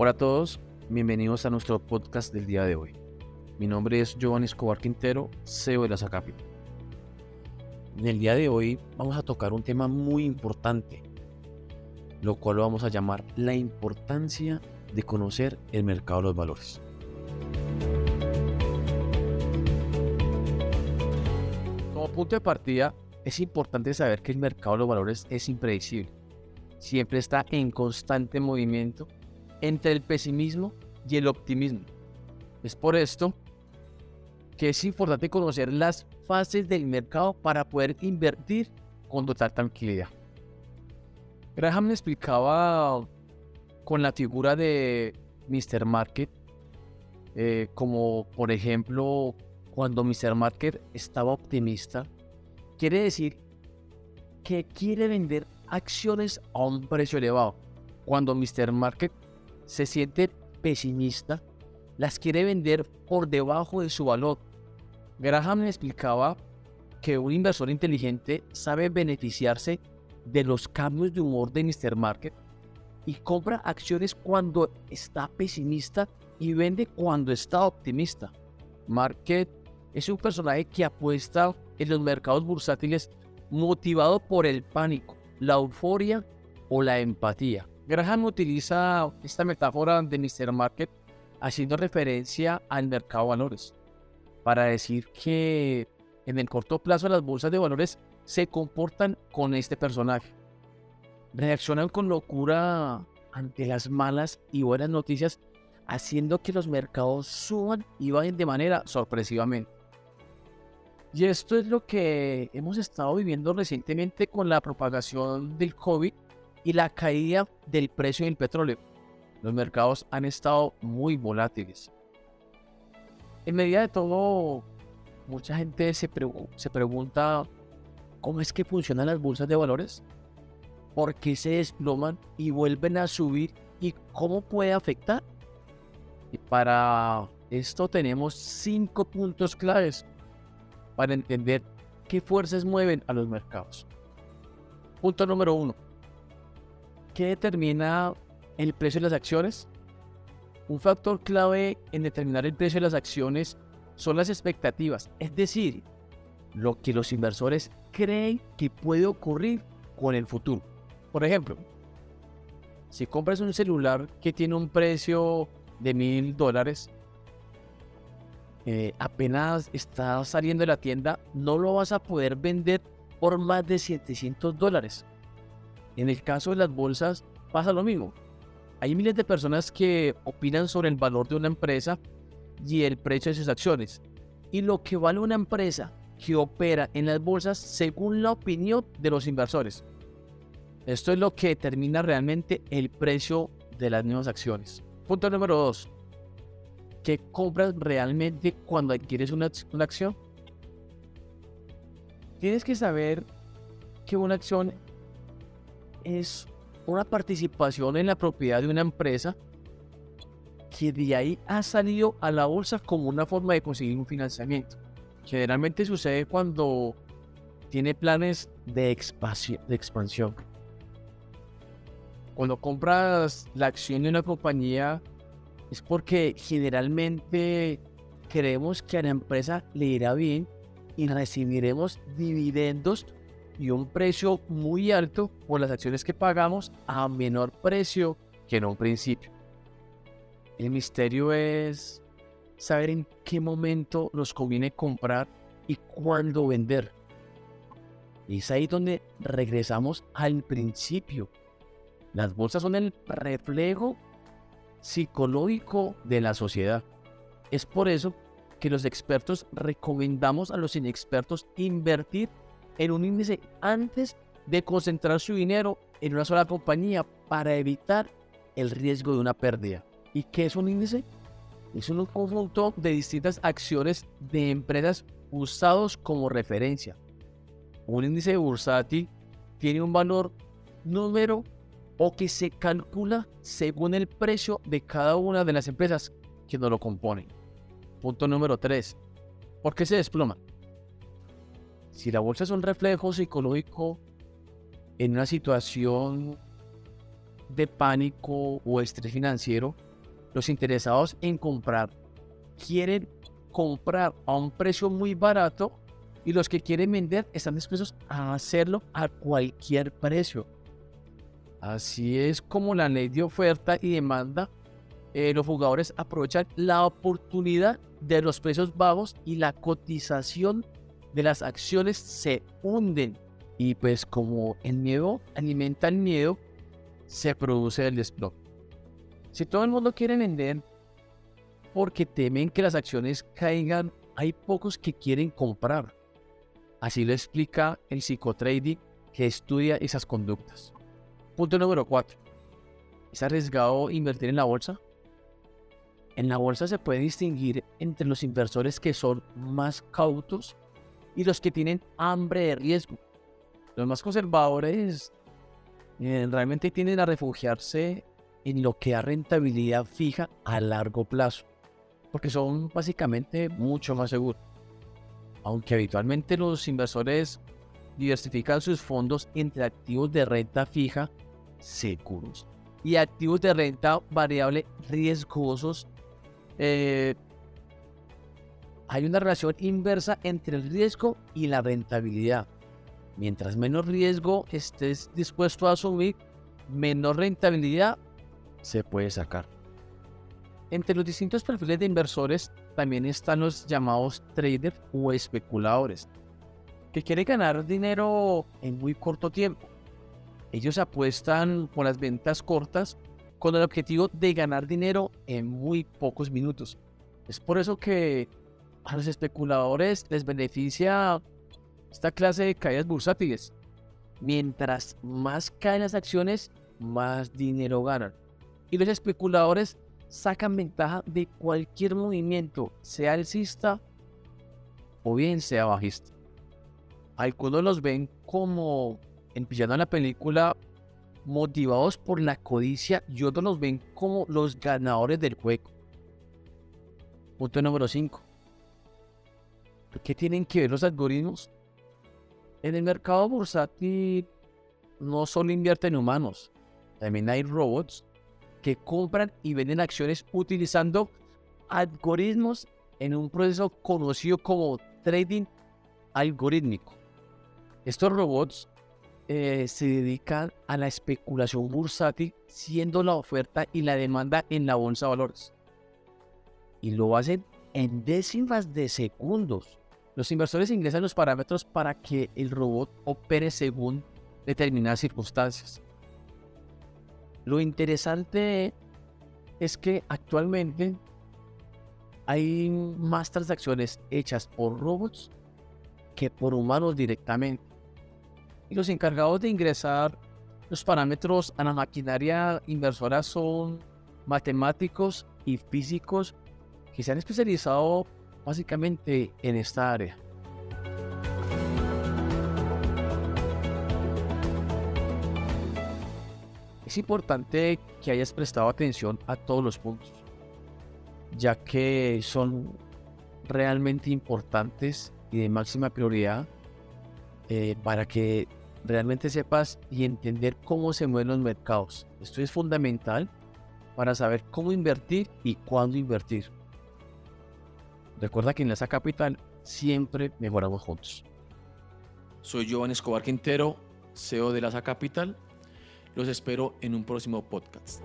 Hola a todos, bienvenidos a nuestro podcast del día de hoy. Mi nombre es Giovanni Escobar Quintero, CEO de la SACAPI. En el día de hoy vamos a tocar un tema muy importante, lo cual lo vamos a llamar la importancia de conocer el mercado de los valores. Como punto de partida, es importante saber que el mercado de los valores es impredecible. Siempre está en constante movimiento entre el pesimismo y el optimismo. Es por esto que es importante conocer las fases del mercado para poder invertir con total tranquilidad. Graham explicaba con la figura de Mr. Market, eh, como por ejemplo cuando Mr. Market estaba optimista, quiere decir que quiere vender acciones a un precio elevado. Cuando Mr. Market se siente pesimista, las quiere vender por debajo de su valor. Graham explicaba que un inversor inteligente sabe beneficiarse de los cambios de humor de Mr. Market y compra acciones cuando está pesimista y vende cuando está optimista. Market es un personaje que apuesta en los mercados bursátiles motivado por el pánico, la euforia o la empatía. Graham utiliza esta metáfora de Mr. Market haciendo referencia al mercado de valores para decir que en el corto plazo las bolsas de valores se comportan con este personaje. Reaccionan con locura ante las malas y buenas noticias, haciendo que los mercados suban y vayan de manera sorpresivamente. Y esto es lo que hemos estado viviendo recientemente con la propagación del COVID y la caída del precio del petróleo. Los mercados han estado muy volátiles. En medida de todo, mucha gente se, se pregunta cómo es que funcionan las bolsas de valores, por qué se desploman y vuelven a subir y cómo puede afectar. Y para esto tenemos cinco puntos claves para entender qué fuerzas mueven a los mercados. Punto número uno ¿Qué determina el precio de las acciones? Un factor clave en determinar el precio de las acciones son las expectativas, es decir, lo que los inversores creen que puede ocurrir con el futuro. Por ejemplo, si compras un celular que tiene un precio de mil dólares, eh, apenas está saliendo de la tienda, no lo vas a poder vender por más de 700 dólares. En el caso de las bolsas pasa lo mismo. Hay miles de personas que opinan sobre el valor de una empresa y el precio de sus acciones. Y lo que vale una empresa que opera en las bolsas según la opinión de los inversores. Esto es lo que determina realmente el precio de las nuevas acciones. Punto número 2. ¿Qué compras realmente cuando adquieres una, una acción? Tienes que saber que una acción es una participación en la propiedad de una empresa que de ahí ha salido a la bolsa como una forma de conseguir un financiamiento. Generalmente sucede cuando tiene planes de, expansión. Cuando compras la acción de una compañía es porque generalmente creemos que a la empresa le irá bien y recibiremos dividendos y un precio muy alto por las acciones que pagamos a menor precio que en un principio. El misterio es saber en qué momento nos conviene comprar y cuándo vender. Y es ahí donde regresamos al principio. Las bolsas son el reflejo psicológico de la sociedad. Es por eso que los expertos recomendamos a los inexpertos invertir en un índice antes de concentrar su dinero en una sola compañía para evitar el riesgo de una pérdida. ¿Y qué es un índice? Es un conjunto de distintas acciones de empresas usados como referencia. Un índice bursátil tiene un valor número o que se calcula según el precio de cada una de las empresas que no lo componen. Punto número 3. ¿Por qué se desploma? Si la bolsa es un reflejo psicológico en una situación de pánico o estrés financiero, Los interesados en comprar quieren comprar a un precio muy barato y los que quieren vender están dispuestos a hacerlo a cualquier precio. Así es como la ley de oferta y demanda, eh, los jugadores aprovechan la oportunidad de los precios bajos y la cotización de las acciones se hunden. Y pues como el miedo alimenta el miedo, se produce el desplome. Si todo el mundo quiere vender porque temen que las acciones caigan, hay pocos que quieren comprar. Así lo explica el psicotrading que estudia esas conductas. Punto número 4. ¿Es arriesgado invertir en la bolsa? En la bolsa se puede distinguir entre los inversores que son más cautos y los que tienen hambre de riesgo. Los más conservadores eh, realmente tienden a refugiarse en lo que da rentabilidad fija a largo plazo, porque son básicamente mucho más seguros. Aunque habitualmente los inversores diversifican sus fondos entre activos de renta fija seguros y activos de renta variable riesgosos, eh, hay una relación inversa entre el riesgo y la rentabilidad. Mientras menos riesgo estés dispuesto a asumir, menor rentabilidad se puede sacar. Entre los distintos perfiles de inversores también están los llamados traders o especuladores, que quieren ganar dinero en muy corto tiempo. Ellos apuestan por las ventas cortas con el objetivo de ganar dinero en muy pocos minutos. Es por eso que a los especuladores les beneficia esta clase de caídas bursátiles. Mientras más caen las acciones, más dinero ganan. Y los especuladores sacan ventaja de cualquier movimiento, sea alcista o bien sea bajista. Algunos los ven como, empezando la película, motivados por la codicia y otros los ven como los ganadores del juego. Punto número 5. ¿Qué tienen que ver los algoritmos? En el mercado bursátil no solo invierten humanos, también hay robots que compran y venden acciones utilizando algoritmos en un proceso conocido como trading algorítmico. Estos robots eh, se dedican a la especulación bursátil, siendo la oferta y la demanda en la bolsa de valores. Y lo hacen en décimas de segundos. Los inversores ingresan los parámetros para que el robot opere según determinadas circunstancias. Lo interesante es que actualmente hay más transacciones hechas por robots que por humanos directamente. Y los encargados de ingresar los parámetros a la maquinaria inversora son matemáticos y físicos que se han especializado básicamente en esta área. Es importante que hayas prestado atención a todos los puntos, ya que son realmente importantes y de máxima prioridad eh, para que realmente sepas y entender cómo se mueven los mercados. Esto es fundamental para saber cómo invertir y cuándo invertir. Recuerda que en Laza Capital siempre mejoramos juntos. Soy Giovanni Escobar Quintero, CEO de Laza Capital los espero en un próximo podcast.